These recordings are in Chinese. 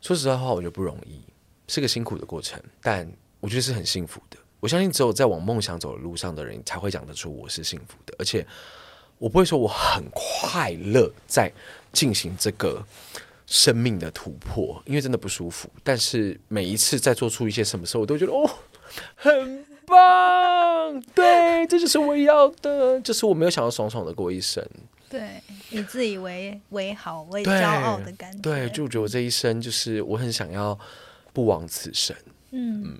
说实在话，我觉得不容易，是个辛苦的过程，但我觉得是很幸福的。我相信只有在往梦想走的路上的人，才会讲得出我是幸福的。而且，我不会说我很快乐在进行这个生命的突破，因为真的不舒服。但是每一次在做出一些什么时候，我都觉得哦，很棒，对，这就是我要的，就是我没有想要爽爽的过一生。对，以自以为为好、为骄傲的感觉。对，就觉得我这一生就是我很想要不枉此生。嗯。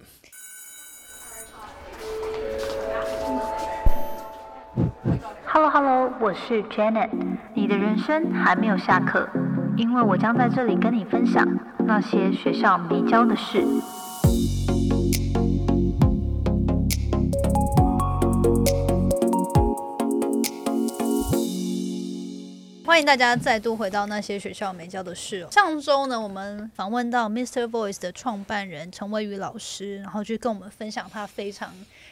Hello Hello，我是 Janet。你的人生还没有下课，因为我将在这里跟你分享那些学校没教的事。欢迎大家再度回到那些学校没教的事哦。上周呢，我们访问到 Mr. Voice 的创办人陈威宇老师，然后去跟我们分享他非常。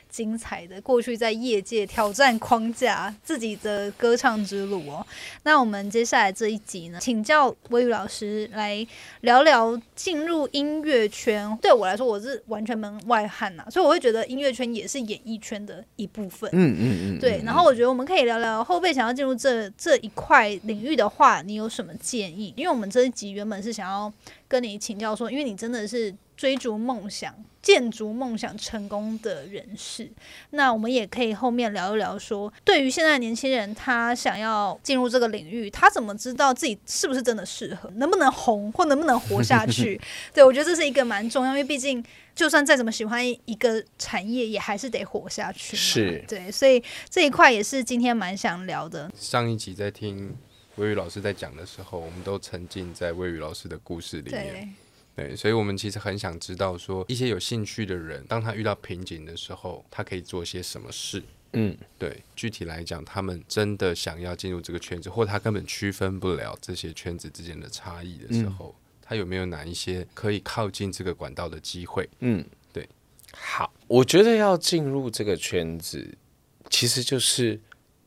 精彩的过去在业界挑战框架自己的歌唱之路哦。那我们接下来这一集呢，请教威宇老师来聊聊进入音乐圈。对我来说，我是完全门外汉呐，所以我会觉得音乐圈也是演艺圈的一部分。嗯嗯嗯。对，然后我觉得我们可以聊聊后辈想要进入这这一块领域的话，你有什么建议？因为我们这一集原本是想要跟你请教说，因为你真的是。追逐梦想、建筑梦想成功的人士，那我们也可以后面聊一聊，说对于现在年轻人，他想要进入这个领域，他怎么知道自己是不是真的适合，能不能红或能不能活下去？对我觉得这是一个蛮重要，因为毕竟就算再怎么喜欢一个产业，也还是得活下去。是，对，所以这一块也是今天蛮想聊的。上一集在听魏宇老师在讲的时候，我们都沉浸在魏宇老师的故事里面。对，所以我们其实很想知道，说一些有兴趣的人，当他遇到瓶颈的时候，他可以做些什么事。嗯，对，具体来讲，他们真的想要进入这个圈子，或他根本区分不了这些圈子之间的差异的时候，他有没有哪一些可以靠近这个管道的机会？嗯，对。好，我觉得要进入这个圈子，其实就是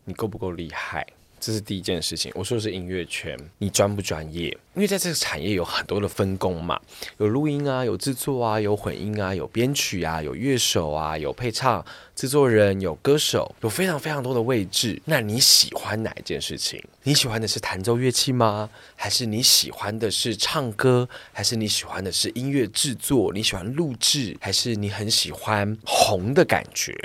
你够不够厉害。这是第一件事情。我说的是音乐圈，你专不专业？因为在这个产业有很多的分工嘛，有录音啊，有制作啊，有混音啊，有编曲啊，有乐手啊，有配唱制作人，有歌手，有非常非常多的位置。那你喜欢哪一件事情？你喜欢的是弹奏乐器吗？还是你喜欢的是唱歌？还是你喜欢的是音乐制作？你喜欢录制？还是你很喜欢红的感觉？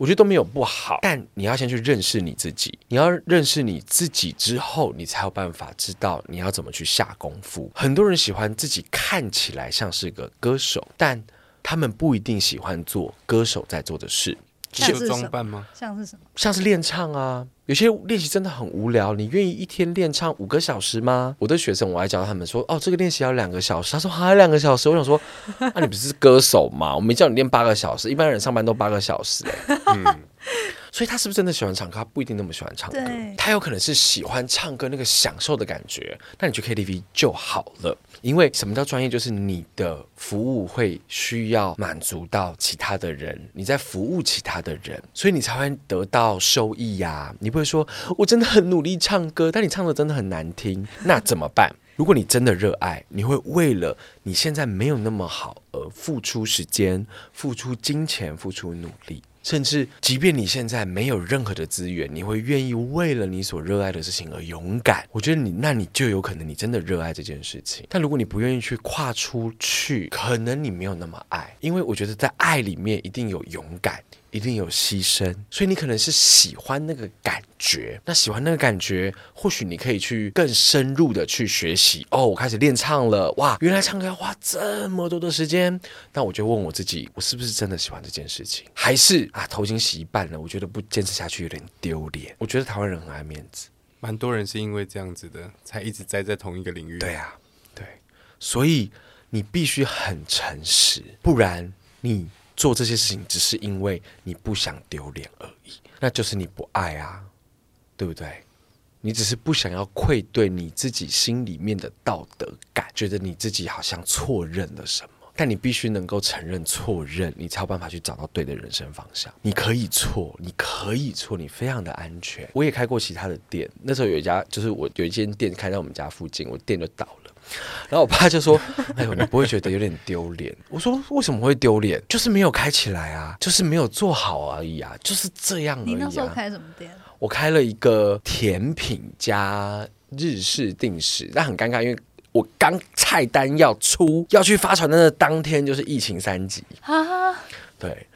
我觉得都没有不好，但你要先去认识你自己。你要认识你自己之后，你才有办法知道你要怎么去下功夫。很多人喜欢自己看起来像是个歌手，但他们不一定喜欢做歌手在做的事。像是装扮吗？像是什么？像是练唱啊。有些练习真的很无聊，你愿意一天练唱五个小时吗？我的学生，我还教他们说，哦，这个练习要两个小时。他说还有两个小时。我想说，那 你不是歌手吗？我没叫你练八个小时，一般人上班都八个小时。嗯。所以他是不是真的喜欢唱歌？他不一定那么喜欢唱歌，他有可能是喜欢唱歌那个享受的感觉。那你去 KTV 就好了，因为什么叫专业？就是你的服务会需要满足到其他的人，你在服务其他的人，所以你才会得到收益呀。你不会说我真的很努力唱歌，但你唱的真的很难听，那怎么办？如果你真的热爱，你会为了你现在没有那么好而付出时间、付出金钱、付出努力。甚至，即便你现在没有任何的资源，你会愿意为了你所热爱的事情而勇敢。我觉得你，那你就有可能你真的热爱这件事情。但如果你不愿意去跨出去，可能你没有那么爱。因为我觉得在爱里面一定有勇敢。一定有牺牲，所以你可能是喜欢那个感觉。那喜欢那个感觉，或许你可以去更深入的去学习。哦，我开始练唱了，哇，原来唱歌要花这么多的时间。那我就问我自己，我是不是真的喜欢这件事情？还是啊，头已经洗一半了，我觉得不坚持下去有点丢脸。我觉得台湾人很爱面子，蛮多人是因为这样子的，才一直栽在同一个领域。对啊，对。所以你必须很诚实，不然你做这些事情只是因为你不想丢脸而已，那就是你不爱啊，对不对？你只是不想要愧对你自己心里面的道德感，觉得你自己好像错认了什么。但你必须能够承认错认，你才有办法去找到对的人生方向。你可以错，你可以错，你非常的安全。我也开过其他的店，那时候有一家，就是我有一间店开在我们家附近，我店就倒了。然后我爸就说：“哎呦，你不会觉得有点丢脸？”我说：“为什么会丢脸？就是没有开起来啊，就是没有做好而已啊，就是这样而已。”你那时候开什么店？我开了一个甜品加日式定时，但很尴尬，因为。我刚菜单要出要去发传单的当天，就是疫情三级啊，对，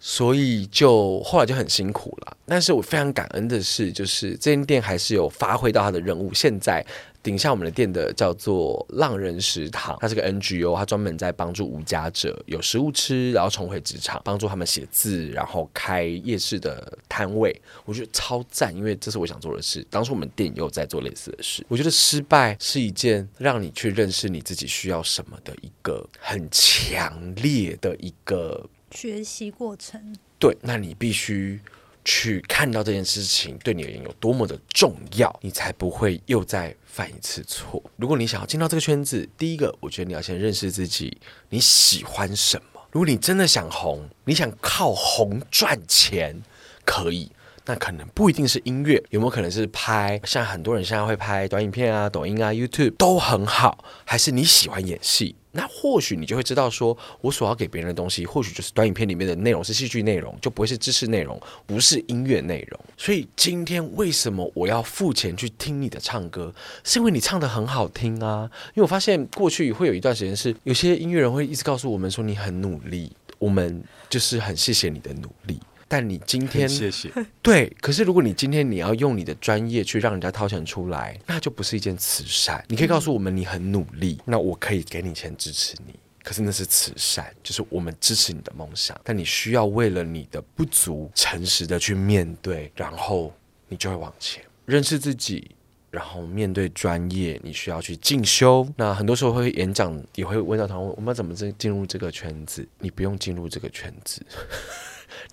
所以就后来就很辛苦了。但是我非常感恩的是，就是这间店还是有发挥到它的任务。现在。顶下我们的店的叫做浪人食堂，它是个 NGO，它专门在帮助无家者有食物吃，然后重回职场，帮助他们写字，然后开夜市的摊位。我觉得超赞，因为这是我想做的事。当初我们店也有在做类似的事。我觉得失败是一件让你去认识你自己需要什么的一个很强烈的一个学习过程。对，那你必须。去看到这件事情对你而言有多么的重要，你才不会又再犯一次错。如果你想要进到这个圈子，第一个，我觉得你要先认识自己，你喜欢什么。如果你真的想红，你想靠红赚钱，可以。那可能不一定是音乐，有没有可能是拍？像很多人现在会拍短影片啊、抖音啊、YouTube 都很好。还是你喜欢演戏？那或许你就会知道，说我所要给别人的东西，或许就是短影片里面的内容是戏剧内容，就不会是知识内容，不是音乐内容。所以今天为什么我要付钱去听你的唱歌？是因为你唱的很好听啊。因为我发现过去会有一段时间是有些音乐人会一直告诉我们说你很努力，我们就是很谢谢你的努力。但你今天谢谢 对，可是如果你今天你要用你的专业去让人家掏钱出来，那就不是一件慈善。你可以告诉我们你很努力，那我可以给你钱支持你。可是那是慈善，就是我们支持你的梦想，但你需要为了你的不足诚实的去面对，然后你就会往前认识自己，然后面对专业，你需要去进修。那很多时候会演讲，也会问到他们，我们要怎么进进入这个圈子？你不用进入这个圈子。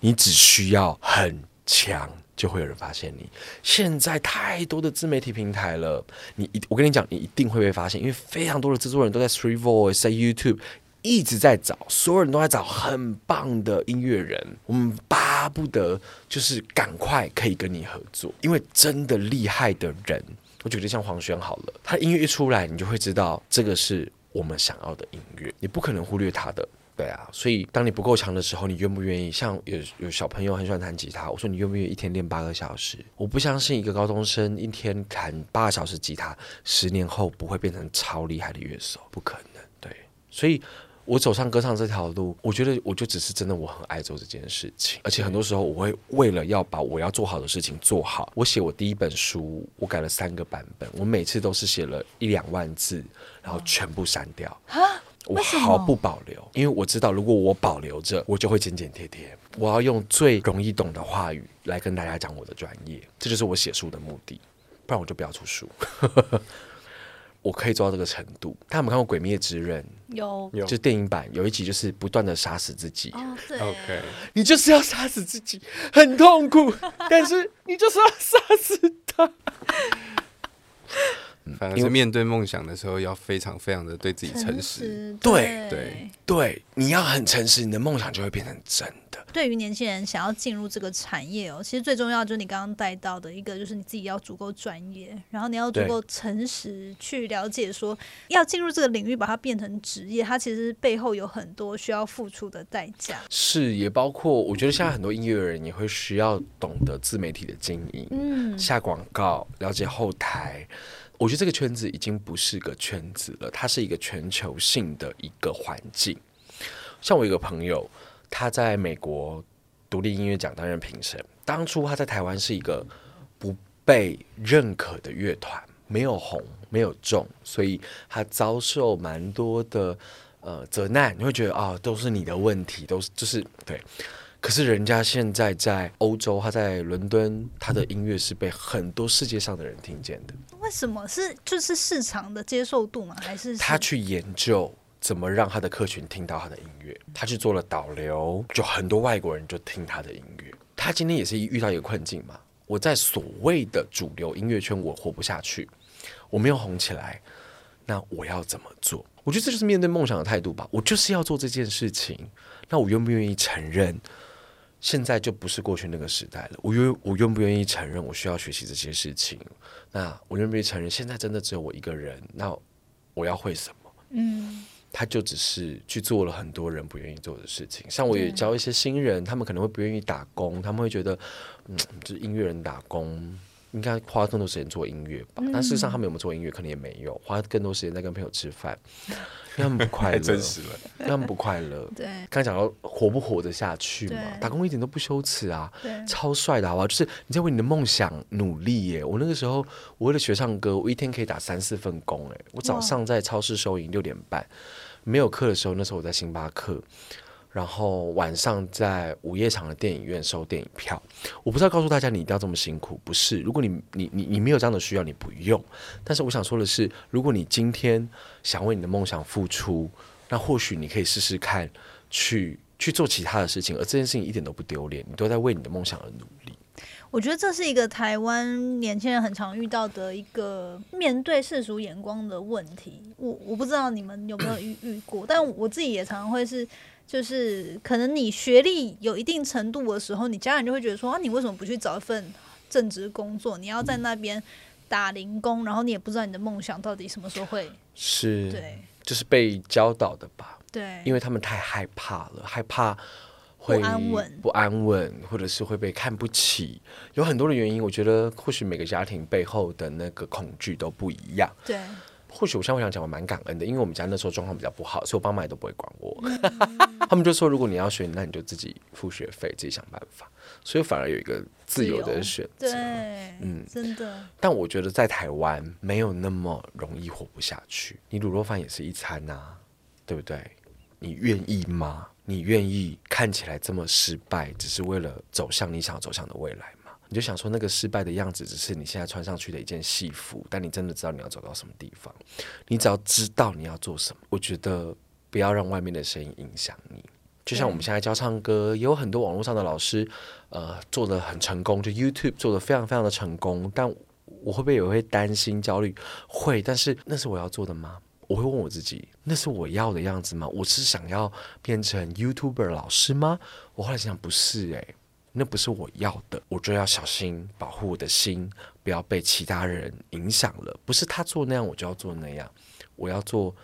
你只需要很强，就会有人发现你。现在太多的自媒体平台了，你一我跟你讲，你一定会被发现，因为非常多的制作人都在 Three Voice，在 YouTube 一直在找，所有人都在找很棒的音乐人。我们巴不得就是赶快可以跟你合作，因为真的厉害的人，我觉得像黄轩好了，他音乐一出来，你就会知道这个是我们想要的音乐，你不可能忽略他的。对啊，所以当你不够强的时候，你愿不愿意？像有有小朋友很喜欢弹吉他，我说你愿不愿意一天练八个小时？我不相信一个高中生一天弹八个小时吉他，十年后不会变成超厉害的乐手，不可能。对，所以我走上歌唱这条路，我觉得我就只是真的我很爱做这件事情，而且很多时候我会为了要把我要做好的事情做好，我写我第一本书，我改了三个版本，我每次都是写了一两万字，然后全部删掉。我毫不保留，因为我知道，如果我保留着，我就会剪剪贴贴。我要用最容易懂的话语来跟大家讲我的专业，这就是我写书的目的。不然我就不要出书。我可以做到这个程度。他们看过《鬼灭之刃》？有，就电影版有一集就是不断的杀死自己。哦，对。OK，你就是要杀死自己，很痛苦，但是你就是要杀死他。反而是面对梦想的时候，要非常非常的对自己诚实。对对对，你要很诚实，你的梦想就会变成真的。对于年轻人想要进入这个产业哦，其实最重要就是你刚刚带到的一个，就是你自己要足够专业，然后你要足够诚实去了解，说要进入这个领域，把它变成职业，它其实背后有很多需要付出的代价。是，也包括我觉得现在很多音乐人也会需要懂得自媒体的经营，嗯，下广告，了解后台。我觉得这个圈子已经不是个圈子了，它是一个全球性的一个环境。像我一个朋友，他在美国独立音乐奖担任评审，当初他在台湾是一个不被认可的乐团，没有红，没有中，所以他遭受蛮多的呃责难。你会觉得啊，都是你的问题，都是就是对。可是人家现在在欧洲，他在伦敦，他的音乐是被很多世界上的人听见的。为什么是就是市场的接受度吗？还是他去研究怎么让他的客群听到他的音乐？他去做了导流，就很多外国人就听他的音乐。他今天也是遇到一个困境嘛？我在所谓的主流音乐圈，我活不下去，我没有红起来，那我要怎么做？我觉得这就是面对梦想的态度吧。我就是要做这件事情，那我愿不愿意承认？现在就不是过去那个时代了。我愿我愿不愿意承认我需要学习这些事情？那我愿不愿意承认现在真的只有我一个人？那我要会什么？嗯，他就只是去做了很多人不愿意做的事情。像我也教一些新人，他们可能会不愿意打工，他们会觉得，嗯，就是音乐人打工。应该花更多时间做音乐吧，但事实上他们有没有做音乐，可能也没有，花更多时间在跟朋友吃饭，因为他们不快乐，真实了，他们不快乐。对，刚才讲到活不活得下去嘛，打工一点都不羞耻啊，超帅的好不好？就是你在为你的梦想努力耶。我那个时候，我为了学唱歌，我一天可以打三四份工哎。我早上在超市收银六点半，没有课的时候，那时候我在星巴克。然后晚上在午夜场的电影院收电影票，我不是要告诉大家你一定要这么辛苦，不是。如果你你你你没有这样的需要，你不用。但是我想说的是，如果你今天想为你的梦想付出，那或许你可以试试看，去去做其他的事情，而这件事情一点都不丢脸，你都在为你的梦想而努力。我觉得这是一个台湾年轻人很常遇到的一个面对世俗眼光的问题。我我不知道你们有没有遇遇过，但我自己也常常会是。就是可能你学历有一定程度的时候，你家人就会觉得说啊，你为什么不去找一份正职工作？你要在那边打零工，然后你也不知道你的梦想到底什么时候会是，对，就是被教导的吧？对，因为他们太害怕了，害怕会不安稳，不安稳，或者是会被看不起，有很多的原因。我觉得或许每个家庭背后的那个恐惧都不一样。对。或许我现在想讲，我蛮感恩的，因为我们家那时候状况比较不好，所以我爸妈也都不会管我。他们就说，如果你要学，那你就自己付学费，自己想办法。所以反而有一个自由的选择。对，嗯，真的。但我觉得在台湾没有那么容易活不下去。你卤肉饭也是一餐呐，对不对？你愿意吗？你愿意看起来这么失败，只是为了走向你想要走向的未来？你就想说那个失败的样子，只是你现在穿上去的一件戏服，但你真的知道你要走到什么地方？你只要知道你要做什么，我觉得不要让外面的声音影响你。就像我们现在教唱歌，也有很多网络上的老师，呃，做的很成功，就 YouTube 做的非常非常的成功。但我会不会也会担心焦虑？会，但是那是我要做的吗？我会问我自己，那是我要的样子吗？我是想要变成 YouTuber 老师吗？我后来想想，不是诶。那不是我要的，我就要小心保护我的心，不要被其他人影响了。不是他做那样，我就要做那样。我要做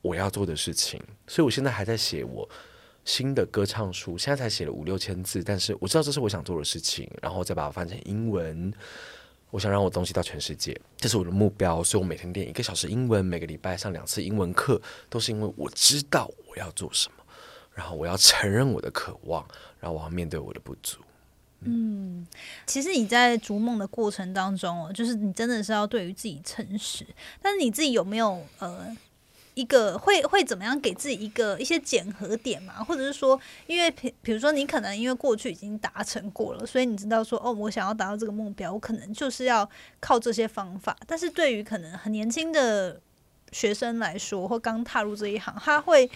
我要做的事情，所以我现在还在写我新的歌唱书，现在才写了五六千字，但是我知道这是我想做的事情，然后再把它翻成英文。我想让我东西到全世界，这是我的目标，所以我每天练一个小时英文，每个礼拜上两次英文课，都是因为我知道我要做什么，然后我要承认我的渴望，然后我要面对我的不足。嗯，其实你在逐梦的过程当中哦，就是你真的是要对于自己诚实。但是你自己有没有呃一个会会怎么样给自己一个一些检核点嘛？或者是说，因为比比如说你可能因为过去已经达成过了，所以你知道说哦，我想要达到这个目标，我可能就是要靠这些方法。但是对于可能很年轻的学生来说，或刚踏入这一行，他会。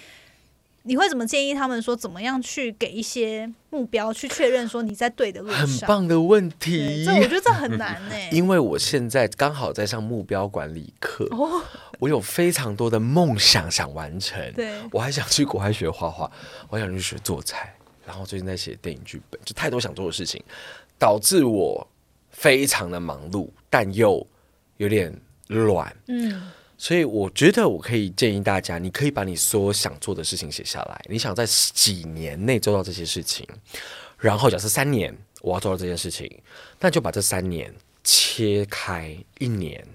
你会怎么建议他们说怎么样去给一些目标去确认说你在对的路上？很棒的问题，这我觉得这很难呢。因为我现在刚好在上目标管理课，我有非常多的梦想想完成。对，我还想去国外学画画，我想去学做菜，然后最近在写电影剧本，就太多想做的事情，导致我非常的忙碌，但又有点乱。嗯。所以我觉得我可以建议大家，你可以把你所想做的事情写下来。你想在几年内做到这些事情，然后假设三年我要做到这件事情，那就把这三年切开一年，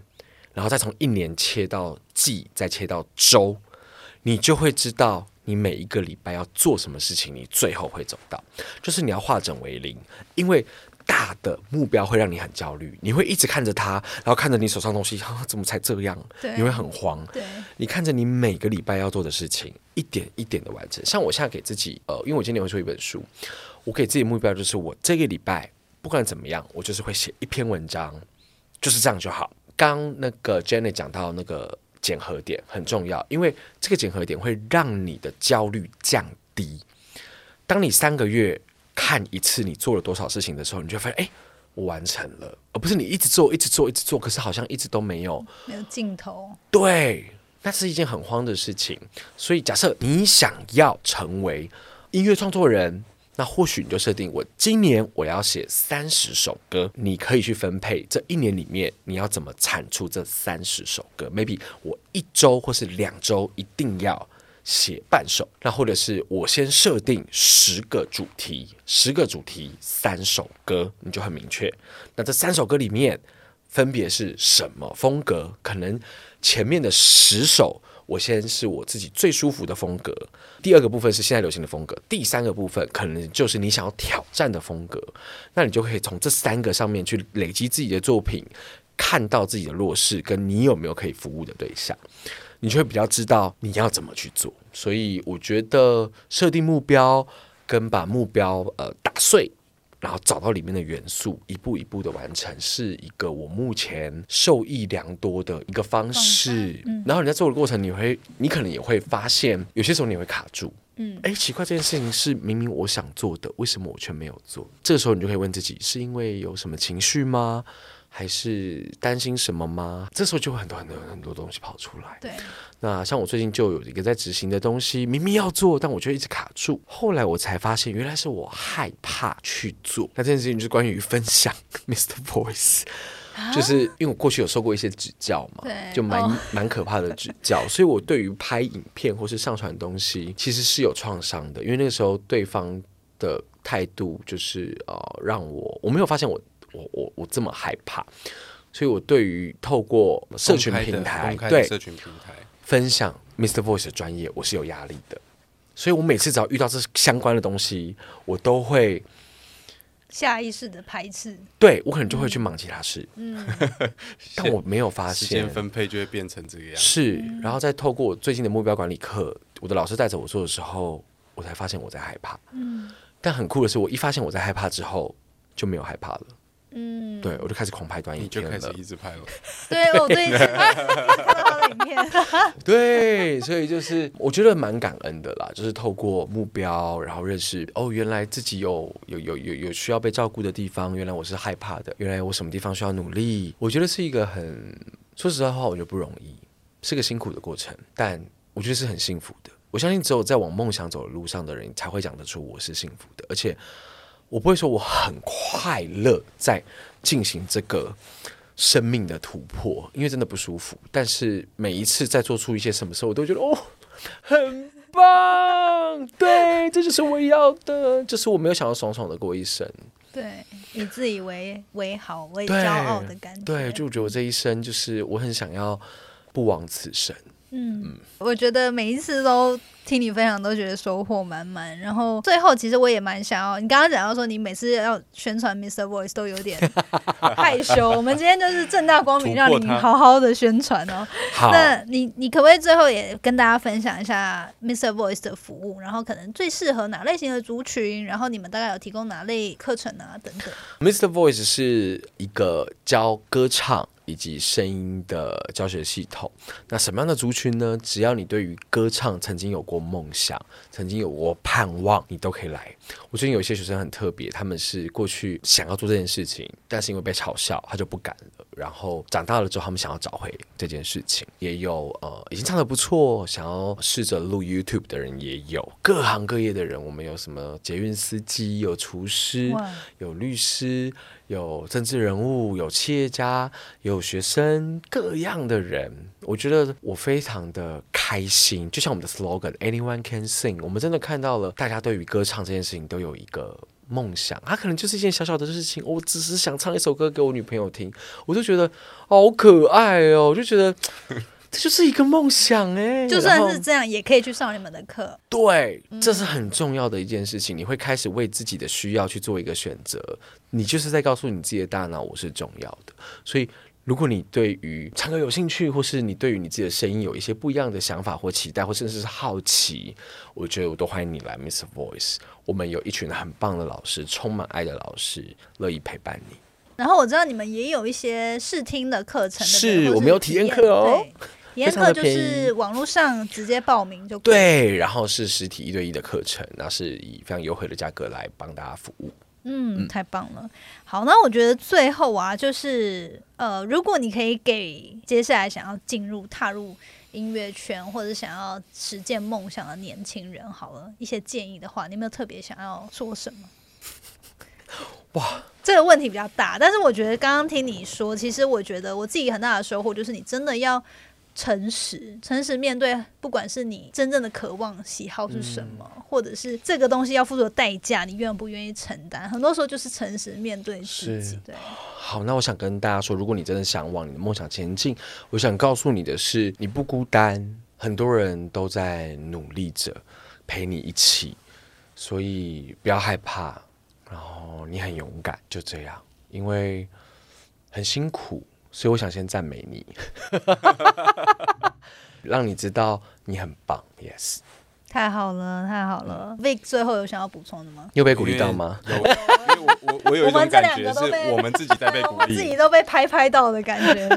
然后再从一年切到季，再切到周，你就会知道你每一个礼拜要做什么事情，你最后会走到，就是你要化整为零，因为。大的目标会让你很焦虑，你会一直看着它，然后看着你手上东西，怎么才这样？你会很慌。对，你看着你每个礼拜要做的事情，一点一点的完成。像我现在给自己，呃，因为我今年会出一本书，我给自己目标就是我这个礼拜不管怎么样，我就是会写一篇文章，就是这样就好。刚那个 Jenny 讲到那个检核点很重要，因为这个检核点会让你的焦虑降低。当你三个月看一次你做了多少事情的时候，你就发现，哎，我完成了，而不是你一直做、一直做、一直做，可是好像一直都没有没有尽头。对，那是一件很慌的事情。所以，假设你想要成为音乐创作人。那或许你就设定我今年我要写三十首歌，你可以去分配这一年里面你要怎么产出这三十首歌。Maybe 我一周或是两周一定要写半首，那或者是我先设定十个主题，十个主题三首歌，你就很明确。那这三首歌里面分别是什么风格？可能前面的十首。我先是我自己最舒服的风格，第二个部分是现在流行的风格，第三个部分可能就是你想要挑战的风格。那你就可以从这三个上面去累积自己的作品，看到自己的弱势，跟你有没有可以服务的对象，你就会比较知道你要怎么去做。所以我觉得设定目标跟把目标呃打碎。然后找到里面的元素，一步一步的完成，是一个我目前受益良多的一个方式。然后你在做的过程，你会，你可能也会发现，有些时候你会卡住。嗯，哎，奇怪，这件事情是明明我想做的，为什么我却没有做？这个时候你就可以问自己，是因为有什么情绪吗？还是担心什么吗？这时候就会很多很多很多东西跑出来。对，那像我最近就有一个在执行的东西，明明要做，但我就一直卡住。后来我才发现，原来是我害怕去做。那这件事情就是关于分享 Mr. Voice，就是因为我过去有受过一些指教嘛，就蛮蛮可怕的指教，所以我对于拍影片或是上传东西，其实是有创伤的。因为那个时候对方的态度就是呃，让我我没有发现我。我我我这么害怕，所以我对于透过社群平台对社群平台分享 Mr. Voice 的专业，我是有压力的。所以我每次只要遇到这相关的东西，我都会下意识的排斥。对我可能就会去忙其他事。嗯，但我没有发现时间分配就会变成这个样。是，然后再透过我最近的目标管理课，我的老师带着我做的时候，我才发现我在害怕。嗯，但很酷的是，我一发现我在害怕之后，就没有害怕了。嗯，对，我就开始狂拍短影片了，就开始一直拍了。对，我最近看到的影片。对，所以就是我觉得蛮感恩的啦，就是透过目标，然后认识哦，原来自己有有有有有需要被照顾的地方，原来我是害怕的，原来我什么地方需要努力。我觉得是一个很说实在话，我觉得不容易，是个辛苦的过程，但我觉得是很幸福的。我相信只有在往梦想走的路上的人，才会讲得出我是幸福的，而且。我不会说我很快乐在进行这个生命的突破，因为真的不舒服。但是每一次在做出一些什么时候，我都觉得哦，很棒，对，这就是我要的，就是我没有想要爽爽的过一生，对，以自以为为好为骄傲的感觉，对，就觉得我这一生就是我很想要不枉此生。嗯，我觉得每一次都听你分享，都觉得收获满满。然后最后，其实我也蛮想要，你刚刚讲到说，你每次要宣传 Mr. Voice 都有点 害羞。我们今天就是正大光明让你好好的宣传哦。那你你可不可以最后也跟大家分享一下 Mr. Voice 的服务？然后可能最适合哪类型的族群？然后你们大概有提供哪类课程啊？等等。Mr. Voice 是一个教歌唱。以及声音的教学系统，那什么样的族群呢？只要你对于歌唱曾经有过梦想，曾经有过盼望，你都可以来。我最近有一些学生很特别，他们是过去想要做这件事情，但是因为被嘲笑，他就不敢了。然后长大了之后，他们想要找回这件事情，也有呃已经唱的不错，想要试着录 YouTube 的人也有，各行各业的人，我们有什么捷运司机，有厨师，有律师。有政治人物，有企业家，有学生，各样的人，我觉得我非常的开心。就像我们的 slogan，Anyone can sing，我们真的看到了大家对于歌唱这件事情都有一个梦想。它可能就是一件小小的事情，我只是想唱一首歌给我女朋友听，我就觉得好可爱哦，我就觉得。这就是一个梦想哎，就算是这样，也可以去上你们的课。对，这是很重要的一件事情。你会开始为自己的需要去做一个选择，你就是在告诉你自己的大脑，我是重要的。所以如果你对于唱歌有兴趣，或是你对于你自己的声音有一些不一样的想法或期待，或甚至是好奇，我觉得我都欢迎你来 Miss Voice。我们有一群很棒的老师，充满爱的老师，乐意陪伴你。然后我知道你们也有一些试听的课程，是我们有体验课哦。体验课就是网络上直接报名就对，然后是实体一对一的课程，然后是以非常优惠的价格来帮大家服务。嗯，太棒了。好，那我觉得最后啊，就是呃，如果你可以给接下来想要进入踏入音乐圈或者想要实践梦想的年轻人，好了一些建议的话，你有没有特别想要说什么？哇，这个问题比较大，但是我觉得刚刚听你说，其实我觉得我自己很大的收获就是你真的要。诚实，诚实面对，不管是你真正的渴望、喜好是什么，或者是这个东西要付出的代价，你愿不愿意承担？很多时候就是诚实面对自己。对，好，那我想跟大家说，如果你真的想往你的梦想前进，我想告诉你的是，你不孤单，很多人都在努力着陪你一起，所以不要害怕，然后你很勇敢，就这样，因为很辛苦。所以我想先赞美你，让你知道你很棒。Yes，太好了，太好了。Vic 最后有想要补充的吗？又被鼓励到吗？有，因为我我我有一种感觉是我们自己在被鼓励，自己都被拍拍到的感觉。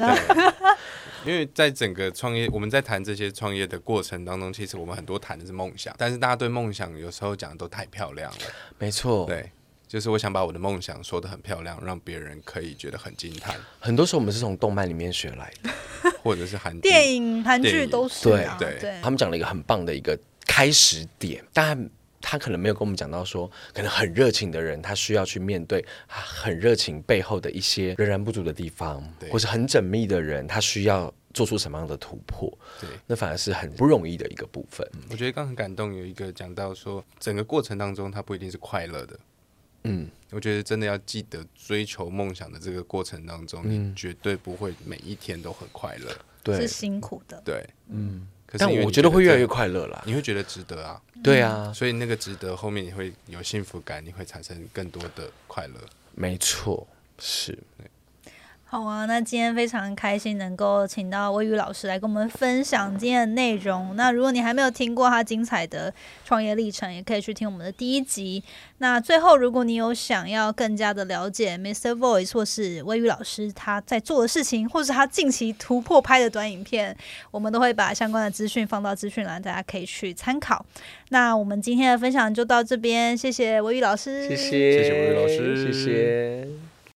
因为在整个创业，我们在谈这些创业的过程当中，其实我们很多谈的是梦想，但是大家对梦想有时候讲的都太漂亮了。没错，对。就是我想把我的梦想说的很漂亮，让别人可以觉得很惊叹。很多时候我们是从动漫里面学来的，或者是韩电影、韩剧都是。对对，他们讲了一个很棒的一个开始点，但他可能没有跟我们讲到说，可能很热情的人，他需要去面对很热情背后的一些仍然不足的地方，或是很缜密的人，他需要做出什么样的突破？对，那反而是很不容易的一个部分。我觉得刚很感动，有一个讲到说，整个过程当中，他不一定是快乐的。嗯，我觉得真的要记得追求梦想的这个过程当中，你绝对不会每一天都很快乐，对，是辛苦的，对，嗯。但我觉得会越来越快乐啦，你会觉得值得啊，对啊，所以那个值得后面你会有幸福感，你会产生更多的快乐，没错，是。好啊，那今天非常开心能够请到微雨老师来跟我们分享今天的内容。那如果你还没有听过他精彩的创业历程，也可以去听我们的第一集。那最后，如果你有想要更加的了解 Mr. Voice 或是微雨老师他在做的事情，或是他近期突破拍的短影片，我们都会把相关的资讯放到资讯栏，大家可以去参考。那我们今天的分享就到这边，谢谢微雨老师，谢谢，谢谢微雨老师，谢谢。